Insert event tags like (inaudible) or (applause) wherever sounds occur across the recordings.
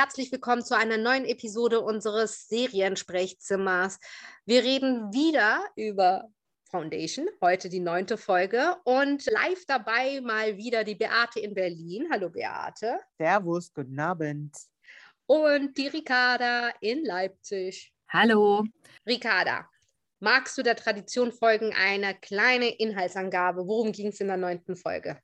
herzlich willkommen zu einer neuen Episode unseres Seriensprechzimmers. Wir reden wieder über Foundation, heute die neunte Folge und live dabei mal wieder die Beate in Berlin. Hallo Beate. Servus, guten Abend. Und die Ricarda in Leipzig. Hallo. Ricarda, magst du der Tradition folgen eine kleine Inhaltsangabe? Worum ging es in der neunten Folge?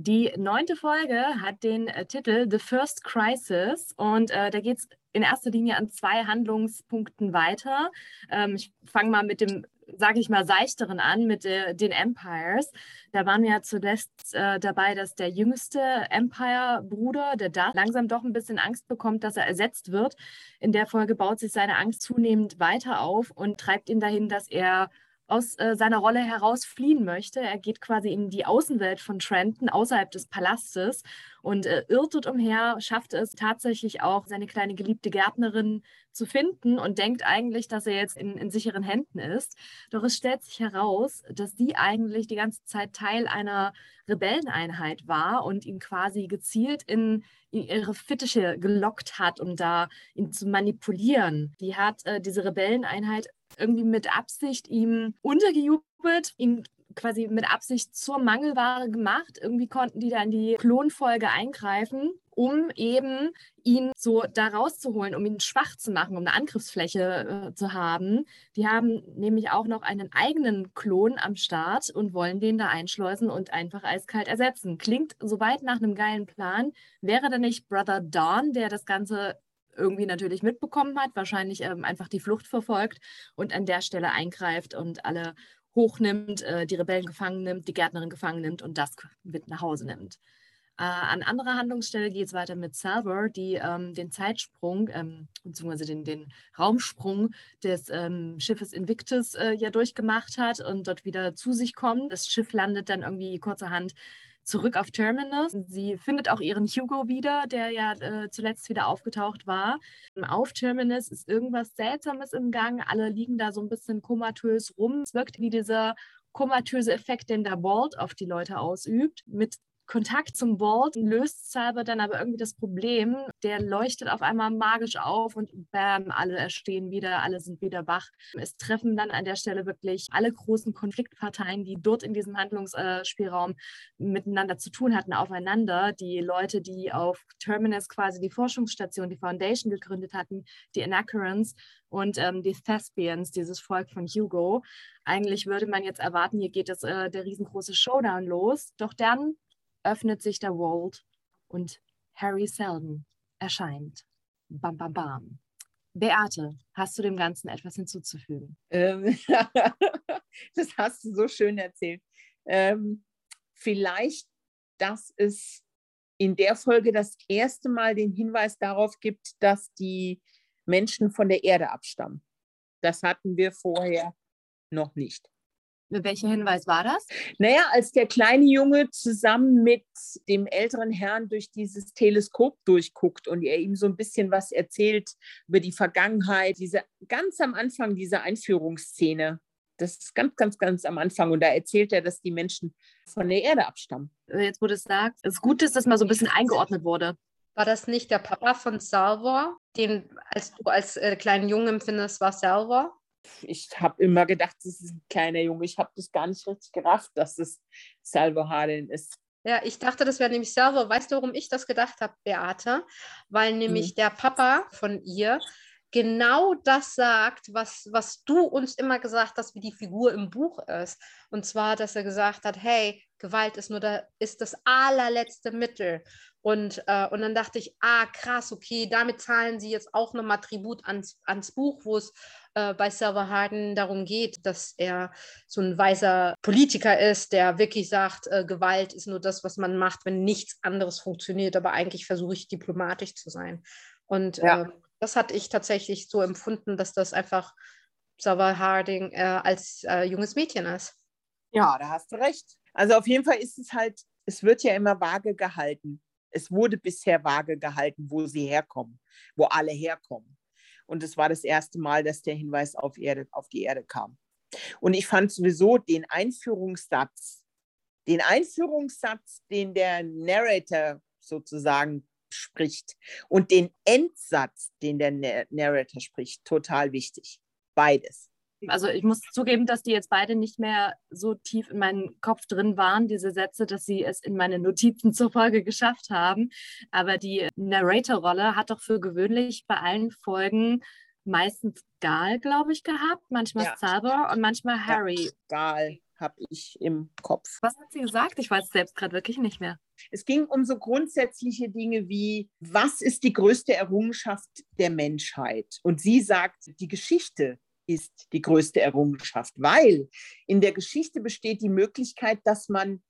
Die neunte Folge hat den äh, Titel The First Crisis und äh, da geht es in erster Linie an zwei Handlungspunkten weiter. Ähm, ich fange mal mit dem, sage ich mal, seichteren an, mit äh, den Empires. Da waren wir ja zuletzt äh, dabei, dass der jüngste Empire-Bruder, der da langsam doch ein bisschen Angst bekommt, dass er ersetzt wird. In der Folge baut sich seine Angst zunehmend weiter auf und treibt ihn dahin, dass er aus äh, seiner Rolle heraus fliehen möchte. Er geht quasi in die Außenwelt von Trenton, außerhalb des Palastes und äh, irrt dort umher, schafft es tatsächlich auch, seine kleine geliebte Gärtnerin zu finden und denkt eigentlich, dass er jetzt in, in sicheren Händen ist. Doch es stellt sich heraus, dass sie eigentlich die ganze Zeit Teil einer Rebelleneinheit war und ihn quasi gezielt in, in ihre Fittiche gelockt hat, um da ihn zu manipulieren. Die hat äh, diese Rebelleneinheit irgendwie mit Absicht ihm untergejubelt, ihn quasi mit Absicht zur Mangelware gemacht. Irgendwie konnten die dann die Klonfolge eingreifen, um eben ihn so da rauszuholen, um ihn schwach zu machen, um eine Angriffsfläche äh, zu haben. Die haben nämlich auch noch einen eigenen Klon am Start und wollen den da einschleusen und einfach eiskalt ersetzen. Klingt soweit nach einem geilen Plan. Wäre da nicht Brother Dawn, der das Ganze irgendwie natürlich mitbekommen hat, wahrscheinlich ähm, einfach die Flucht verfolgt und an der Stelle eingreift und alle hochnimmt, äh, die Rebellen gefangen nimmt, die Gärtnerin gefangen nimmt und das mit nach Hause nimmt. Äh, an anderer Handlungsstelle geht es weiter mit Salvor, die ähm, den Zeitsprung, ähm, beziehungsweise den, den Raumsprung des ähm, Schiffes Invictus äh, ja durchgemacht hat und dort wieder zu sich kommt. Das Schiff landet dann irgendwie kurzerhand zurück auf Terminus. Sie findet auch ihren Hugo wieder, der ja äh, zuletzt wieder aufgetaucht war. Auf Terminus ist irgendwas Seltsames im Gang. Alle liegen da so ein bisschen komatös rum. Es wirkt wie dieser komatöse Effekt, den der Vault auf die Leute ausübt, mit Kontakt zum Vault löst Salver dann aber irgendwie das Problem. Der leuchtet auf einmal magisch auf und bam, alle erstehen wieder, alle sind wieder wach. Es treffen dann an der Stelle wirklich alle großen Konfliktparteien, die dort in diesem Handlungsspielraum miteinander zu tun hatten, aufeinander. Die Leute, die auf Terminus quasi die Forschungsstation, die Foundation gegründet hatten, die Anacurans und ähm, die Thespians, dieses Volk von Hugo. Eigentlich würde man jetzt erwarten, hier geht es äh, der riesengroße Showdown los. Doch dann öffnet sich der Vault und Harry Seldon erscheint. Bam, bam, bam. Beate, hast du dem Ganzen etwas hinzuzufügen? Ähm, (laughs) das hast du so schön erzählt. Ähm, vielleicht, dass es in der Folge das erste Mal den Hinweis darauf gibt, dass die Menschen von der Erde abstammen. Das hatten wir vorher noch nicht. Welcher Hinweis war das? Naja, als der kleine Junge zusammen mit dem älteren Herrn durch dieses Teleskop durchguckt und er ihm so ein bisschen was erzählt über die Vergangenheit, diese ganz am Anfang dieser Einführungsszene. Das ist ganz, ganz, ganz am Anfang. Und da erzählt er, dass die Menschen von der Erde abstammen. Jetzt, wo du es sagst, es ist gut, dass das mal so ein bisschen eingeordnet wurde. War das nicht der Papa von Salvor, den als du als äh, kleinen Jungen empfindest, war Salvor? Ich habe immer gedacht, das ist ein kleiner Junge. Ich habe das gar nicht richtig gerafft, dass es Salvo Hardin ist. Ja, ich dachte, das wäre nämlich Salvo. Weißt du, warum ich das gedacht habe, Beate? Weil nämlich hm. der Papa von ihr genau das sagt, was, was du uns immer gesagt hast, wie die Figur im Buch ist. Und zwar, dass er gesagt hat, hey, Gewalt ist nur da, ist das allerletzte Mittel. Und, äh, und dann dachte ich, ah, krass, okay, damit zahlen sie jetzt auch nochmal Tribut ans, ans Buch, wo es äh, bei Silver Harden darum geht, dass er so ein weiser Politiker ist, der wirklich sagt, äh, Gewalt ist nur das, was man macht, wenn nichts anderes funktioniert. Aber eigentlich versuche ich diplomatisch zu sein. Und ja. Das hatte ich tatsächlich so empfunden, dass das einfach Silver Harding äh, als äh, junges Mädchen ist. Ja, da hast du recht. Also auf jeden Fall ist es halt, es wird ja immer vage gehalten. Es wurde bisher vage gehalten, wo sie herkommen, wo alle herkommen. Und es war das erste Mal, dass der Hinweis auf, Erde, auf die Erde kam. Und ich fand sowieso den Einführungssatz, den Einführungssatz, den der Narrator sozusagen spricht und den Endsatz, den der Narrator spricht, total wichtig. Beides. Also ich muss zugeben, dass die jetzt beide nicht mehr so tief in meinem Kopf drin waren, diese Sätze, dass sie es in meine Notizen zur Folge geschafft haben. Aber die Narrator-Rolle hat doch für gewöhnlich bei allen Folgen meistens Gal, glaube ich, gehabt, manchmal ja. Salvor und manchmal Harry. Ja, Gal habe ich im Kopf. Was hat sie gesagt? Ich weiß es selbst gerade wirklich nicht mehr. Es ging um so grundsätzliche Dinge wie, was ist die größte Errungenschaft der Menschheit? Und sie sagt, die Geschichte ist die größte Errungenschaft, weil in der Geschichte besteht die Möglichkeit, dass man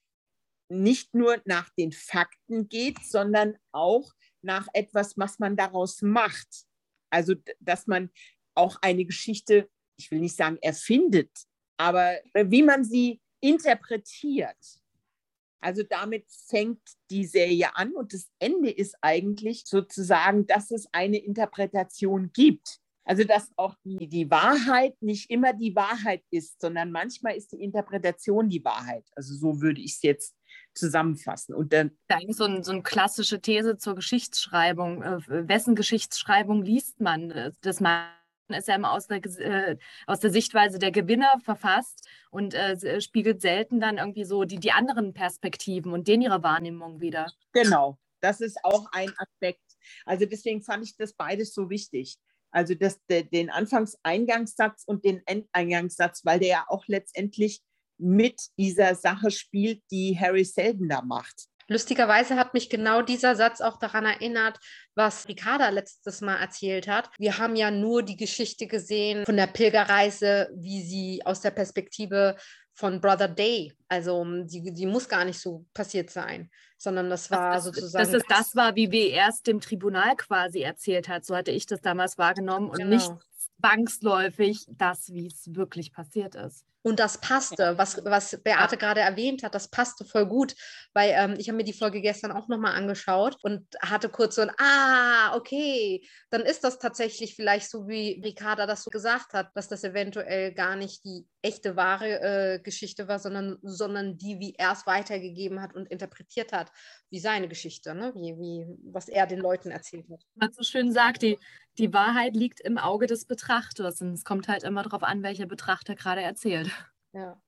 nicht nur nach den Fakten geht, sondern auch nach etwas, was man daraus macht. Also, dass man auch eine Geschichte, ich will nicht sagen erfindet, aber wie man sie interpretiert. Also damit fängt die Serie an und das Ende ist eigentlich sozusagen, dass es eine Interpretation gibt. Also dass auch die, die Wahrheit nicht immer die Wahrheit ist, sondern manchmal ist die Interpretation die Wahrheit. Also so würde ich es jetzt zusammenfassen. Und dann eigentlich so, ein, so eine klassische These zur Geschichtsschreibung. Äh, wessen Geschichtsschreibung liest man? Äh, das ist ja immer aus der, äh, aus der Sichtweise der Gewinner verfasst und äh, spiegelt selten dann irgendwie so die, die anderen Perspektiven und den ihre Wahrnehmung wieder. Genau, das ist auch ein Aspekt. Also deswegen fand ich das beides so wichtig. Also das, de, den Anfangseingangssatz und den Endeingangssatz, weil der ja auch letztendlich mit dieser Sache spielt, die Harry Selden da macht. Lustigerweise hat mich genau dieser Satz auch daran erinnert, was Ricarda letztes Mal erzählt hat. Wir haben ja nur die Geschichte gesehen von der Pilgerreise, wie sie aus der Perspektive von Brother Day, also die, die muss gar nicht so passiert sein, sondern das war das, sozusagen. Dass es das war, wie wir erst dem Tribunal quasi erzählt hat. So hatte ich das damals wahrgenommen und genau. nicht zwangsläufig das, wie es wirklich passiert ist. Und das passte, was, was Beate gerade erwähnt hat, das passte voll gut, weil ähm, ich habe mir die Folge gestern auch nochmal angeschaut und hatte kurz so ein, ah, okay, dann ist das tatsächlich vielleicht so, wie Ricarda das so gesagt hat, dass das eventuell gar nicht die echte wahre äh, Geschichte war, sondern, sondern die, wie er es weitergegeben hat und interpretiert hat, wie seine Geschichte, ne? wie, wie, was er den Leuten erzählt hat. Man so schön sagt, die, die Wahrheit liegt im Auge des Betrachters und es kommt halt immer darauf an, welcher Betrachter gerade erzählt. Ja.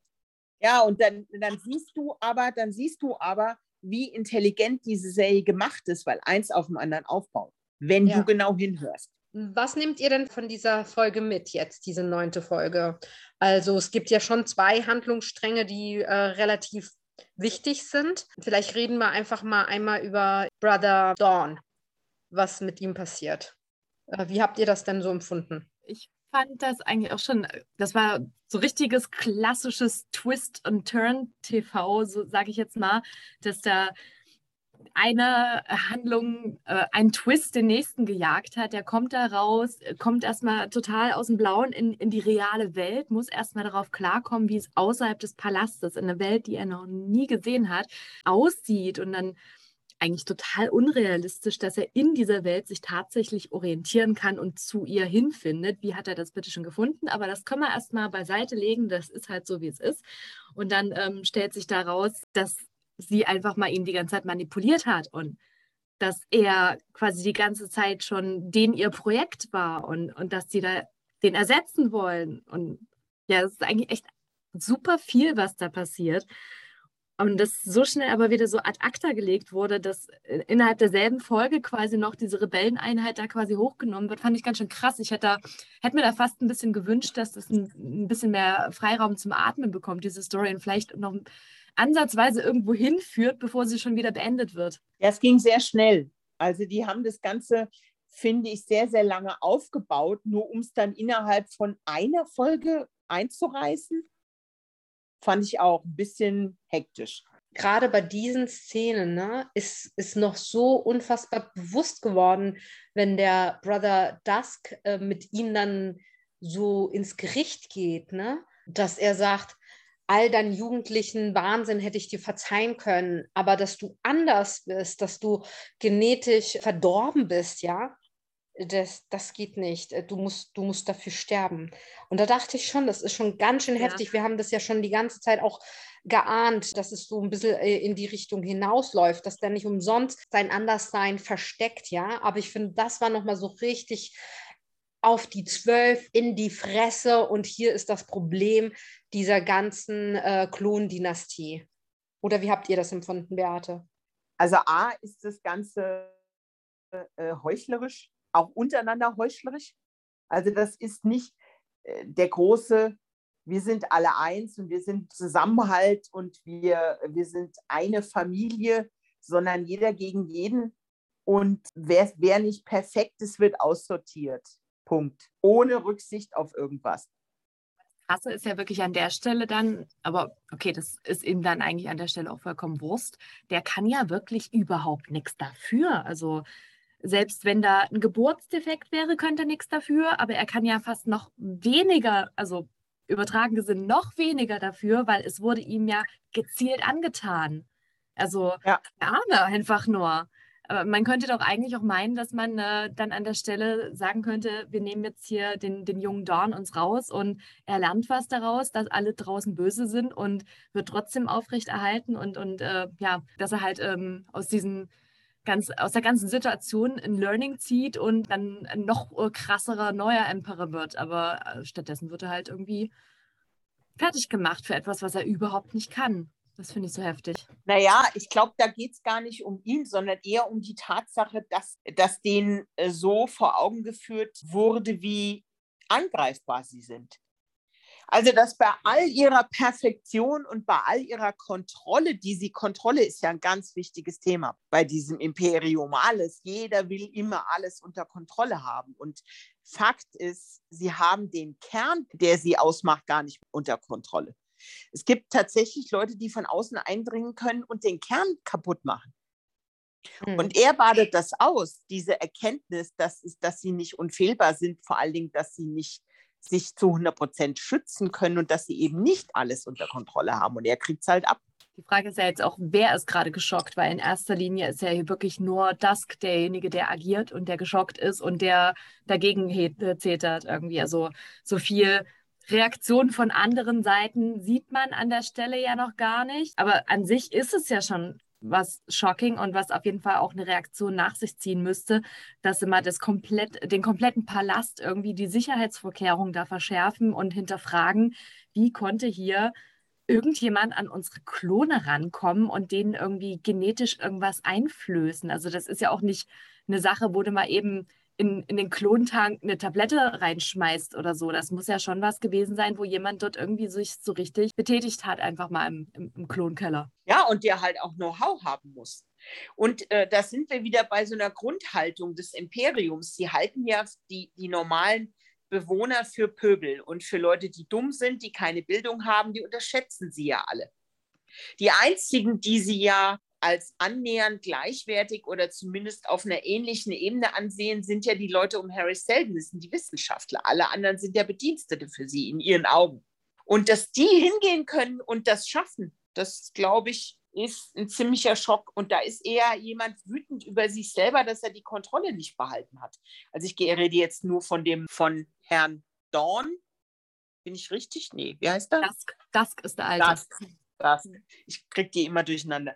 Ja, und dann, dann siehst du aber, dann siehst du aber, wie intelligent diese Serie gemacht ist, weil eins auf dem anderen aufbaut, wenn ja. du genau hinhörst. Was nehmt ihr denn von dieser Folge mit jetzt, diese neunte Folge? Also es gibt ja schon zwei Handlungsstränge, die äh, relativ wichtig sind. Vielleicht reden wir einfach mal einmal über Brother Dawn, was mit ihm passiert. Äh, wie habt ihr das denn so empfunden? Ich fand das eigentlich auch schon, das war so richtiges klassisches Twist and Turn TV, so sage ich jetzt mal, dass da eine Handlung, äh, ein Twist den nächsten gejagt hat. Der kommt da raus, kommt erstmal total aus dem Blauen in, in die reale Welt, muss erstmal darauf klarkommen, wie es außerhalb des Palastes, in einer Welt, die er noch nie gesehen hat, aussieht. Und dann eigentlich total unrealistisch, dass er in dieser Welt sich tatsächlich orientieren kann und zu ihr hinfindet. Wie hat er das bitte schon gefunden? Aber das können wir erstmal beiseite legen. Das ist halt so, wie es ist. Und dann ähm, stellt sich daraus, dass sie einfach mal ihn die ganze Zeit manipuliert hat und dass er quasi die ganze Zeit schon den ihr Projekt war und, und dass sie da den ersetzen wollen. Und ja, es ist eigentlich echt super viel, was da passiert. Und das so schnell aber wieder so ad acta gelegt wurde, dass äh, innerhalb derselben Folge quasi noch diese Rebelleneinheit da quasi hochgenommen wird, fand ich ganz schön krass. Ich hätte, hätte mir da fast ein bisschen gewünscht, dass das ein, ein bisschen mehr Freiraum zum Atmen bekommt, diese Story, und vielleicht noch ansatzweise irgendwo hinführt, bevor sie schon wieder beendet wird. Ja, es ging sehr schnell. Also die haben das Ganze, finde ich, sehr, sehr lange aufgebaut, nur um es dann innerhalb von einer Folge einzureißen fand ich auch ein bisschen hektisch. Gerade bei diesen Szenen ne, ist, ist noch so unfassbar bewusst geworden, wenn der Brother Dusk äh, mit ihm dann so ins Gericht geht, ne, dass er sagt, all deinen jugendlichen Wahnsinn hätte ich dir verzeihen können, aber dass du anders bist, dass du genetisch verdorben bist, ja, das, das geht nicht. Äh, du musst, du musst dafür sterben. Und da dachte ich schon, das ist schon ganz schön ja. heftig. Wir haben das ja schon die ganze Zeit auch geahnt, dass es so ein bisschen äh, in die Richtung hinausläuft, dass der nicht umsonst sein Anderssein versteckt, ja. Aber ich finde, das war nochmal so richtig auf die Zwölf in die Fresse und hier ist das Problem dieser ganzen äh, Klondynastie. Oder wie habt ihr das empfunden, Beate? Also A ist das Ganze äh, heuchlerisch, auch untereinander heuchlerisch. Also das ist nicht äh, der große, wir sind alle eins und wir sind Zusammenhalt und wir, wir sind eine Familie, sondern jeder gegen jeden. Und wer, wer nicht perfekt ist, wird aussortiert. Punkt. Ohne Rücksicht auf irgendwas. Krasse ist ja wirklich an der Stelle dann, aber okay, das ist ihm dann eigentlich an der Stelle auch vollkommen Wurst. Der kann ja wirklich überhaupt nichts dafür. Also selbst wenn da ein Geburtsdefekt wäre, könnte er nichts dafür, aber er kann ja fast noch weniger, also übertragen gesehen noch weniger dafür, weil es wurde ihm ja gezielt angetan. Also ja. Arme einfach nur. Aber man könnte doch eigentlich auch meinen, dass man äh, dann an der Stelle sagen könnte, wir nehmen jetzt hier den, den jungen Dorn uns raus und er lernt was daraus, dass alle draußen böse sind und wird trotzdem aufrechterhalten und, und äh, ja, dass er halt ähm, aus diesen ganz, aus der ganzen Situation ein Learning zieht und dann ein noch krasserer neuer Emperor wird. Aber äh, stattdessen wird er halt irgendwie fertig gemacht für etwas, was er überhaupt nicht kann. Das finde ich so heftig. Naja, ich glaube, da geht es gar nicht um ihn, sondern eher um die Tatsache, dass, dass denen äh, so vor Augen geführt wurde, wie angreifbar sie sind. Also, dass bei all ihrer Perfektion und bei all ihrer Kontrolle, die sie, Kontrolle ist ja ein ganz wichtiges Thema bei diesem Imperium, alles, jeder will immer alles unter Kontrolle haben. Und Fakt ist, sie haben den Kern, der sie ausmacht, gar nicht unter Kontrolle. Es gibt tatsächlich Leute, die von außen eindringen können und den Kern kaputt machen. Hm. Und er badet das aus, diese Erkenntnis, dass, dass sie nicht unfehlbar sind, vor allen Dingen, dass sie nicht sich zu 100 Prozent schützen können und dass sie eben nicht alles unter Kontrolle haben. Und er kriegt es halt ab. Die Frage ist ja jetzt auch, wer ist gerade geschockt? Weil in erster Linie ist ja hier wirklich nur Dusk derjenige, der agiert und der geschockt ist und der dagegen zetert irgendwie. Also so viel Reaktion von anderen Seiten sieht man an der Stelle ja noch gar nicht. Aber an sich ist es ja schon was shocking und was auf jeden Fall auch eine Reaktion nach sich ziehen müsste, dass mal das komplett, den kompletten Palast irgendwie die Sicherheitsvorkehrungen da verschärfen und hinterfragen, wie konnte hier irgendjemand an unsere Klone rankommen und denen irgendwie genetisch irgendwas einflößen. Also das ist ja auch nicht eine Sache, wo du mal eben in, in den Klontank eine Tablette reinschmeißt oder so. Das muss ja schon was gewesen sein, wo jemand dort irgendwie sich so richtig betätigt hat, einfach mal im, im, im Klonkeller. Ja, und der halt auch Know-how haben muss. Und äh, da sind wir wieder bei so einer Grundhaltung des Imperiums. Sie halten ja die, die normalen Bewohner für Pöbel und für Leute, die dumm sind, die keine Bildung haben, die unterschätzen sie ja alle. Die einzigen, die sie ja als annähernd gleichwertig oder zumindest auf einer ähnlichen Ebene ansehen, sind ja die Leute um Harry Seldon, das sind die Wissenschaftler. Alle anderen sind ja Bedienstete für sie in ihren Augen. Und dass die hingehen können und das schaffen, das glaube ich, ist ein ziemlicher Schock. Und da ist eher jemand wütend über sich selber, dass er die Kontrolle nicht behalten hat. Also ich rede jetzt nur von dem von Herrn Dorn. Bin ich richtig? Nee, wie heißt er? Dusk, Dusk ist der Alte. Dusk. Dusk. Ich kriege die immer durcheinander.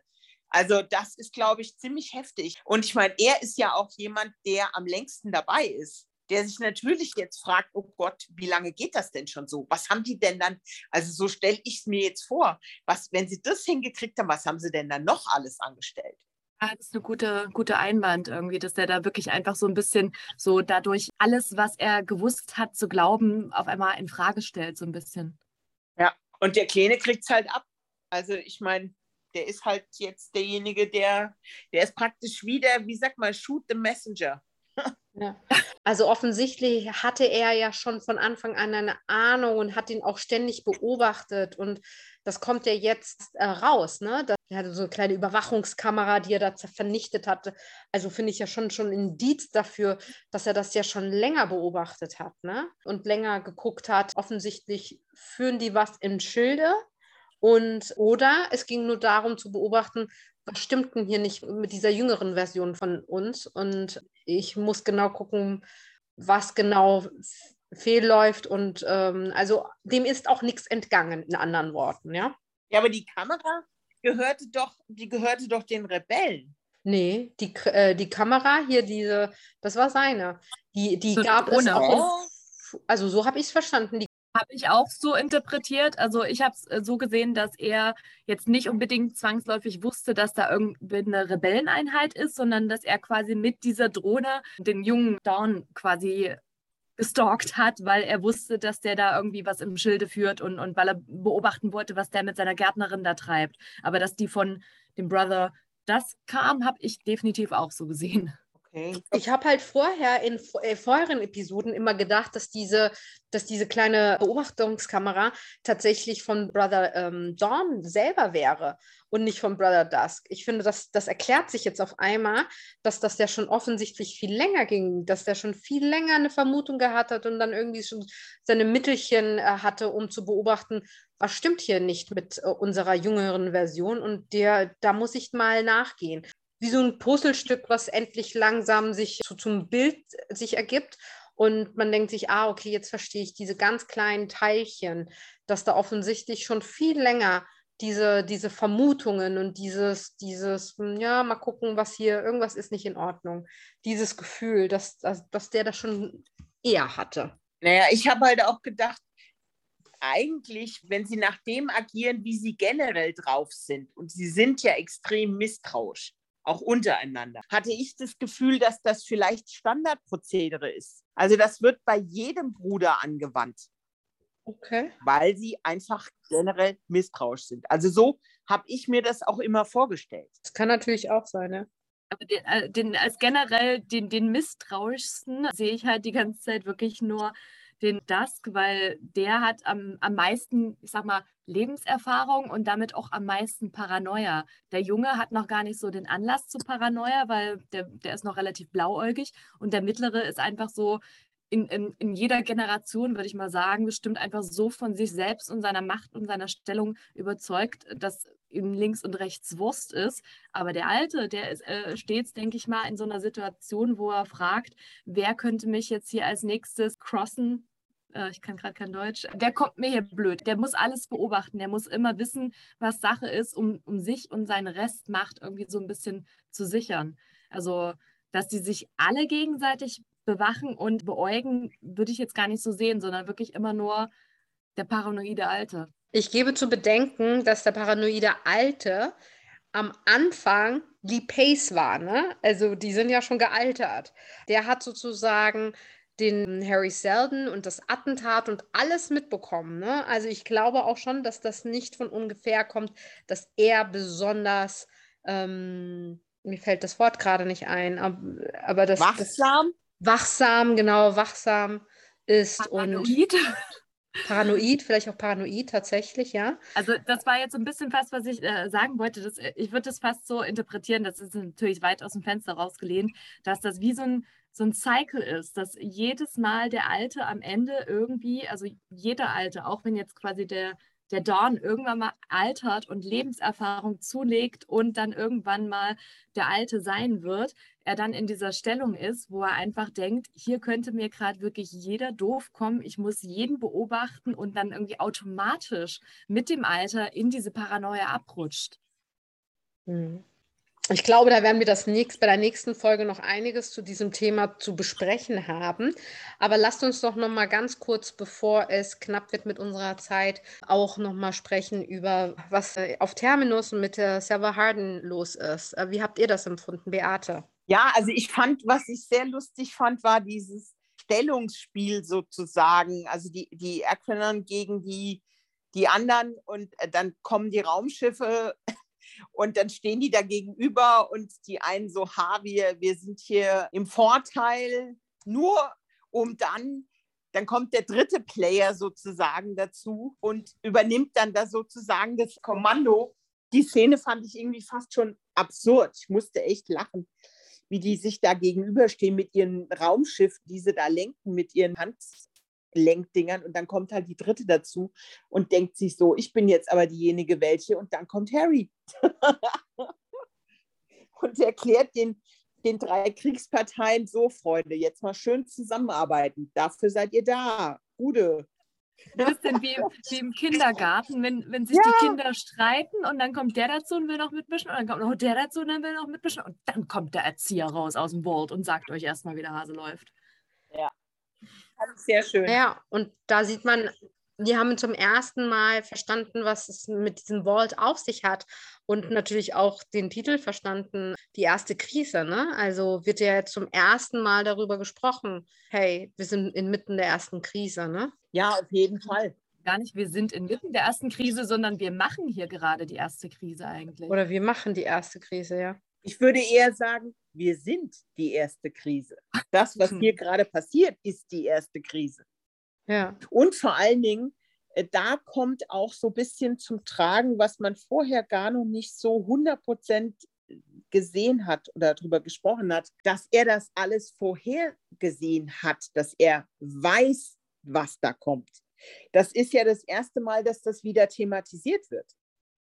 Also das ist, glaube ich, ziemlich heftig. Und ich meine, er ist ja auch jemand, der am längsten dabei ist der sich natürlich jetzt fragt, oh Gott, wie lange geht das denn schon so? Was haben die denn dann, also so stelle ich es mir jetzt vor, was, wenn sie das hingekriegt haben, was haben sie denn dann noch alles angestellt? Ja, das ist eine gute, gute Einwand irgendwie, dass der da wirklich einfach so ein bisschen so dadurch alles, was er gewusst hat zu glauben, auf einmal in Frage stellt, so ein bisschen. Ja, und der Kleine kriegt es halt ab. Also ich meine, der ist halt jetzt derjenige, der, der ist praktisch wieder, wie sagt man, shoot the messenger. Ja. Also offensichtlich hatte er ja schon von Anfang an eine Ahnung und hat ihn auch ständig beobachtet und das kommt ja jetzt äh, raus, ne? er hatte so eine kleine Überwachungskamera, die er da vernichtet hatte. Also finde ich ja schon schon Indiz dafür, dass er das ja schon länger beobachtet hat, ne? Und länger geguckt hat. Offensichtlich führen die was in Schilde und oder es ging nur darum zu beobachten, was stimmt denn hier nicht mit dieser jüngeren Version von uns? Und ich muss genau gucken, was genau fehlläuft. Und ähm, also dem ist auch nichts entgangen, in anderen Worten, ja. Ja, aber die Kamera gehörte doch, die gehörte doch den Rebellen. Nee, die, äh, die Kamera hier, diese, das war seine. Die, die so gab es auch. also so habe ich es verstanden. Die habe ich auch so interpretiert. Also ich habe es äh, so gesehen, dass er jetzt nicht unbedingt zwangsläufig wusste, dass da irgendeine Rebelleneinheit ist, sondern dass er quasi mit dieser Drohne den jungen Dawn quasi gestalkt hat, weil er wusste, dass der da irgendwie was im Schilde führt und, und weil er beobachten wollte, was der mit seiner Gärtnerin da treibt. Aber dass die von dem Brother das kam, habe ich definitiv auch so gesehen. Okay. Ich habe halt vorher in äh, vorherigen Episoden immer gedacht, dass diese, dass diese kleine Beobachtungskamera tatsächlich von Brother ähm, Dawn selber wäre und nicht von Brother Dusk. Ich finde, das, das erklärt sich jetzt auf einmal, dass das ja schon offensichtlich viel länger ging, dass der schon viel länger eine Vermutung gehabt hat und dann irgendwie schon seine Mittelchen äh, hatte, um zu beobachten, was stimmt hier nicht mit äh, unserer jüngeren Version und der, da muss ich mal nachgehen wie so ein Puzzlestück, was endlich langsam sich zu, zum Bild sich ergibt. Und man denkt sich, ah, okay, jetzt verstehe ich diese ganz kleinen Teilchen, dass da offensichtlich schon viel länger diese, diese Vermutungen und dieses, dieses, hm, ja, mal gucken, was hier, irgendwas ist nicht in Ordnung. Dieses Gefühl, dass, dass, dass der das schon eher hatte. Naja, ich habe halt auch gedacht, eigentlich, wenn sie nach dem agieren, wie sie generell drauf sind, und sie sind ja extrem misstrauisch, auch untereinander, hatte ich das Gefühl, dass das vielleicht Standardprozedere ist. Also das wird bei jedem Bruder angewandt. Okay. Weil sie einfach generell misstrauisch sind. Also so habe ich mir das auch immer vorgestellt. Das kann natürlich auch sein, ne? Aber den, äh, den, als generell den, den misstrauischsten sehe ich halt die ganze Zeit wirklich nur den Dusk, weil der hat am, am meisten, ich sag mal, Lebenserfahrung und damit auch am meisten Paranoia. Der Junge hat noch gar nicht so den Anlass zu Paranoia, weil der, der ist noch relativ blauäugig und der mittlere ist einfach so, in, in, in jeder Generation, würde ich mal sagen, bestimmt einfach so von sich selbst und seiner Macht und seiner Stellung überzeugt, dass ihm links und rechts Wurst ist. Aber der Alte, der ist äh, stets, denke ich mal, in so einer Situation, wo er fragt, wer könnte mich jetzt hier als nächstes crossen, äh, ich kann gerade kein Deutsch, der kommt mir hier blöd. Der muss alles beobachten, der muss immer wissen, was Sache ist, um, um sich und seine Restmacht irgendwie so ein bisschen zu sichern. Also, dass die sich alle gegenseitig bewachen und beäugen, würde ich jetzt gar nicht so sehen, sondern wirklich immer nur der paranoide Alte. Ich gebe zu bedenken, dass der paranoide Alte am Anfang Lee Pace war, ne? Also die sind ja schon gealtert. Der hat sozusagen den Harry Seldon und das Attentat und alles mitbekommen. Ne? Also ich glaube auch schon, dass das nicht von ungefähr kommt, dass er besonders, ähm, mir fällt das Wort gerade nicht ein, aber, aber das... Wachsam? Das, wachsam, genau, wachsam ist Paranoid. und Paranoid, vielleicht auch paranoid tatsächlich, ja. Also das war jetzt so ein bisschen fast, was ich äh, sagen wollte. Dass, äh, ich würde das fast so interpretieren, das ist natürlich weit aus dem Fenster rausgelehnt, dass das wie so ein, so ein Cycle ist, dass jedes Mal der Alte am Ende irgendwie, also jeder Alte, auch wenn jetzt quasi der der Dawn irgendwann mal altert und Lebenserfahrung zulegt und dann irgendwann mal der Alte sein wird, er dann in dieser Stellung ist, wo er einfach denkt, hier könnte mir gerade wirklich jeder doof kommen, ich muss jeden beobachten und dann irgendwie automatisch mit dem Alter in diese Paranoia abrutscht. Mhm. Ich glaube, da werden wir das nächst, bei der nächsten Folge noch einiges zu diesem Thema zu besprechen haben. Aber lasst uns doch noch mal ganz kurz, bevor es knapp wird mit unserer Zeit, auch noch mal sprechen über was äh, auf Terminus mit der Server Harden los ist. Äh, wie habt ihr das empfunden, Beate? Ja, also ich fand, was ich sehr lustig fand, war dieses Stellungsspiel sozusagen. Also die, die Aquinan gegen die, die anderen und äh, dann kommen die Raumschiffe und dann stehen die da gegenüber und die einen so, ha, wir, wir sind hier im Vorteil, nur um dann, dann kommt der dritte Player sozusagen dazu und übernimmt dann da sozusagen das Kommando. Die Szene fand ich irgendwie fast schon absurd. Ich musste echt lachen, wie die sich da gegenüberstehen mit ihren Raumschiffen, die sie da lenken, mit ihren Hand, Lenkdingern und dann kommt halt die dritte dazu und denkt sich so, ich bin jetzt aber diejenige welche und dann kommt Harry (laughs) und erklärt den, den drei Kriegsparteien so, Freunde, jetzt mal schön zusammenarbeiten. Dafür seid ihr da. Gute. Ein bisschen wie, wie im Kindergarten, wenn, wenn sich ja. die Kinder streiten und dann kommt der dazu und will noch mitmischen und dann kommt noch der dazu und dann will noch mitmischen und dann kommt der Erzieher raus aus dem Vault und sagt euch erstmal, wie der Hase läuft. Ja. Sehr schön. Ja, und da sieht man, die haben zum ersten Mal verstanden, was es mit diesem Vault auf sich hat und natürlich auch den Titel verstanden, die erste Krise. Ne? Also wird ja zum ersten Mal darüber gesprochen, hey, wir sind inmitten der ersten Krise. Ne? Ja, auf jeden Fall. Gar nicht, wir sind inmitten der ersten Krise, sondern wir machen hier gerade die erste Krise eigentlich. Oder wir machen die erste Krise, ja. Ich würde eher sagen, wir sind die erste Krise. Das, was hier gerade passiert, ist die erste Krise. Ja. Und vor allen Dingen, äh, da kommt auch so ein bisschen zum Tragen, was man vorher gar noch nicht so 100 Prozent gesehen hat oder darüber gesprochen hat, dass er das alles vorhergesehen hat, dass er weiß, was da kommt. Das ist ja das erste Mal, dass das wieder thematisiert wird.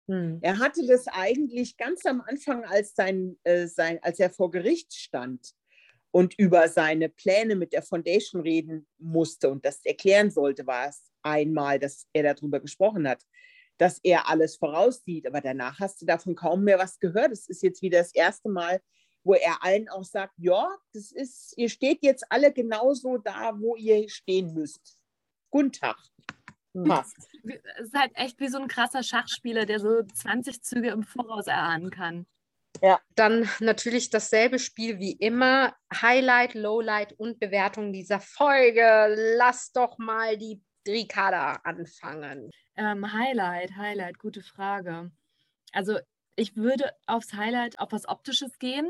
Hm. Er hatte das eigentlich ganz am Anfang, als, sein, äh, sein, als er vor Gericht stand, und über seine Pläne mit der Foundation reden musste und das erklären sollte, war es einmal, dass er darüber gesprochen hat, dass er alles voraussieht. Aber danach hast du davon kaum mehr was gehört. Es ist jetzt wieder das erste Mal, wo er allen auch sagt, ja, das ist, ihr steht jetzt alle genauso da, wo ihr stehen müsst. Guten Tag. Passt. Es ist halt echt wie so ein krasser Schachspieler, der so 20 Züge im Voraus erahnen kann. Ja. Dann natürlich dasselbe Spiel wie immer. Highlight, Lowlight und Bewertung dieser Folge. Lass doch mal die Ricarda anfangen. Ähm, Highlight, Highlight, gute Frage. Also ich würde aufs Highlight auf was Optisches gehen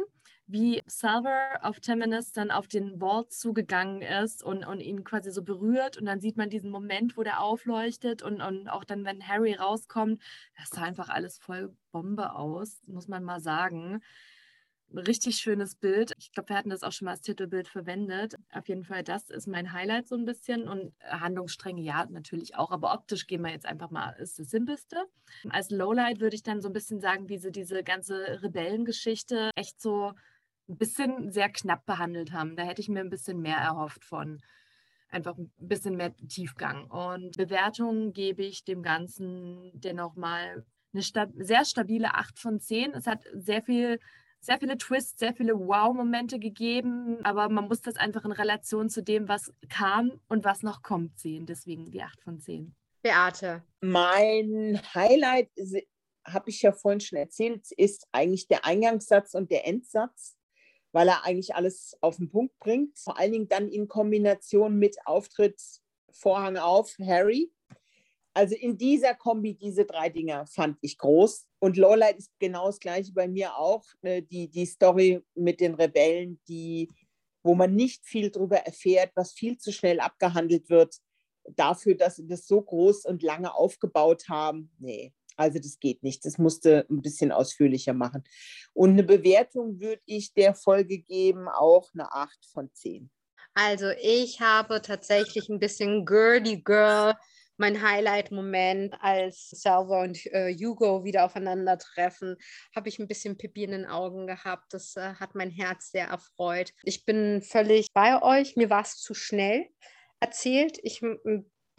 wie Salver auf Temenis dann auf den Vault zugegangen ist und, und ihn quasi so berührt. Und dann sieht man diesen Moment, wo der aufleuchtet und, und auch dann, wenn Harry rauskommt, das sah einfach alles voll Bombe aus, muss man mal sagen. Richtig schönes Bild. Ich glaube, wir hatten das auch schon mal als Titelbild verwendet. Auf jeden Fall, das ist mein Highlight so ein bisschen. Und Handlungsstränge, ja, natürlich auch. Aber optisch gehen wir jetzt einfach mal, ist das Simpelste. Als Lowlight würde ich dann so ein bisschen sagen, wie sie diese ganze Rebellengeschichte echt so ein bisschen sehr knapp behandelt haben. Da hätte ich mir ein bisschen mehr erhofft von. Einfach ein bisschen mehr Tiefgang. Und Bewertung gebe ich dem Ganzen dennoch mal eine sta sehr stabile 8 von 10. Es hat sehr viel sehr viele Twists, sehr viele Wow-Momente gegeben, aber man muss das einfach in Relation zu dem, was kam und was noch kommt, sehen. Deswegen die 8 von 10. Beate. Mein Highlight, habe ich ja vorhin schon erzählt, ist eigentlich der Eingangssatz und der Endsatz weil er eigentlich alles auf den Punkt bringt. Vor allen Dingen dann in Kombination mit Auftritt Vorhang auf Harry. Also in dieser Kombi, diese drei Dinger fand ich groß. Und Lowlight ist genau das gleiche bei mir auch. Ne, die, die Story mit den Rebellen, die, wo man nicht viel darüber erfährt, was viel zu schnell abgehandelt wird, dafür, dass sie das so groß und lange aufgebaut haben. Nee, also das geht nicht. Das musste ein bisschen ausführlicher machen. Und eine Bewertung würde ich der Folge geben, auch eine 8 von 10. Also ich habe tatsächlich ein bisschen Girly Girl mein Highlight-Moment, als Salva und äh, Hugo wieder aufeinandertreffen, habe ich ein bisschen Pipi in den Augen gehabt. Das äh, hat mein Herz sehr erfreut. Ich bin völlig bei euch. Mir war es zu schnell erzählt. Ich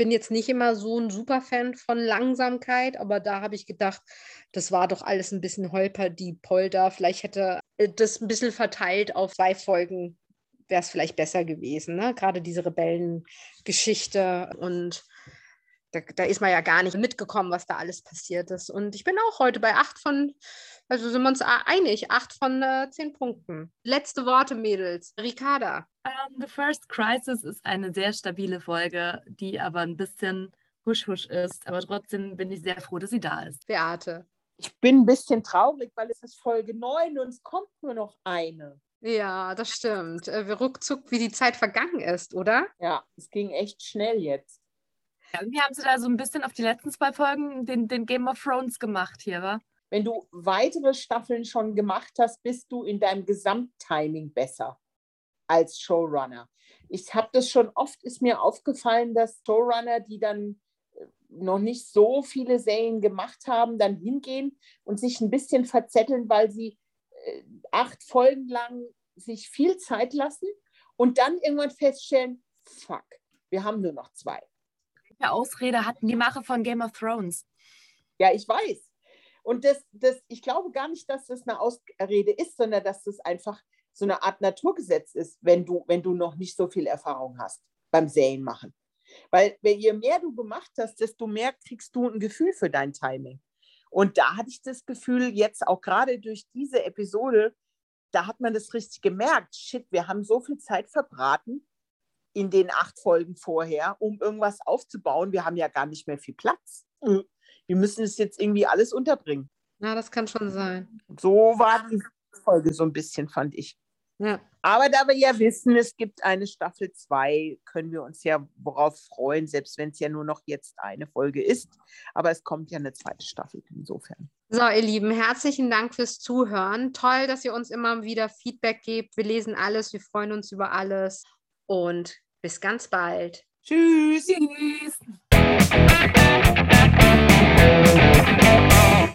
bin jetzt nicht immer so ein Superfan von Langsamkeit, aber da habe ich gedacht, das war doch alles ein bisschen holper, die Polter. Vielleicht hätte das ein bisschen verteilt auf zwei Folgen, wäre es vielleicht besser gewesen. Ne? Gerade diese Rebellengeschichte und da, da, ist man ja gar nicht mitgekommen, was da alles passiert ist. Und ich bin auch heute bei acht von, also sind wir uns einig, acht von äh, zehn Punkten. Letzte Worte, Mädels. Ricarda. Um, The First Crisis ist eine sehr stabile Folge, die aber ein bisschen husch-husch ist. Aber trotzdem bin ich sehr froh, dass sie da ist. Beate. Ich bin ein bisschen traurig, weil es ist Folge 9 und es kommt nur noch eine. Ja, das stimmt. Äh, wir ruckzuck, wie die Zeit vergangen ist, oder? Ja, es ging echt schnell jetzt. Ja, irgendwie haben sie da so ein bisschen auf die letzten zwei Folgen den, den Game of Thrones gemacht hier, wa? Wenn du weitere Staffeln schon gemacht hast, bist du in deinem Gesamttiming besser als Showrunner. Ich habe das schon oft, ist mir aufgefallen, dass Showrunner, die dann äh, noch nicht so viele Serien gemacht haben, dann hingehen und sich ein bisschen verzetteln, weil sie äh, acht Folgen lang sich viel Zeit lassen und dann irgendwann feststellen, fuck, wir haben nur noch zwei. Ausrede hatten die Macher von Game of Thrones. Ja, ich weiß. Und das, das, ich glaube gar nicht, dass das eine Ausrede ist, sondern dass das einfach so eine Art Naturgesetz ist, wenn du, wenn du noch nicht so viel Erfahrung hast beim Serienmachen. Weil je mehr du gemacht hast, desto mehr kriegst du ein Gefühl für dein Timing. Und da hatte ich das Gefühl, jetzt auch gerade durch diese Episode, da hat man das richtig gemerkt. Shit, wir haben so viel Zeit verbraten in den acht Folgen vorher, um irgendwas aufzubauen. Wir haben ja gar nicht mehr viel Platz. Wir müssen es jetzt irgendwie alles unterbringen. Ja, das kann schon sein. So war die Folge so ein bisschen, fand ich. Ja. Aber da wir ja wissen, es gibt eine Staffel 2, können wir uns ja worauf freuen, selbst wenn es ja nur noch jetzt eine Folge ist. Aber es kommt ja eine zweite Staffel insofern. So, ihr Lieben, herzlichen Dank fürs Zuhören. Toll, dass ihr uns immer wieder Feedback gebt. Wir lesen alles, wir freuen uns über alles und bis ganz bald. Tschüss. Tschüss. Thank you.